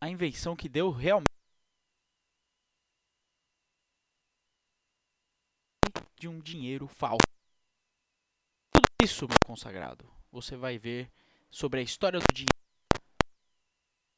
a invenção que deu realmente de um dinheiro falso. Tudo isso, meu consagrado, você vai ver sobre a história do dinheiro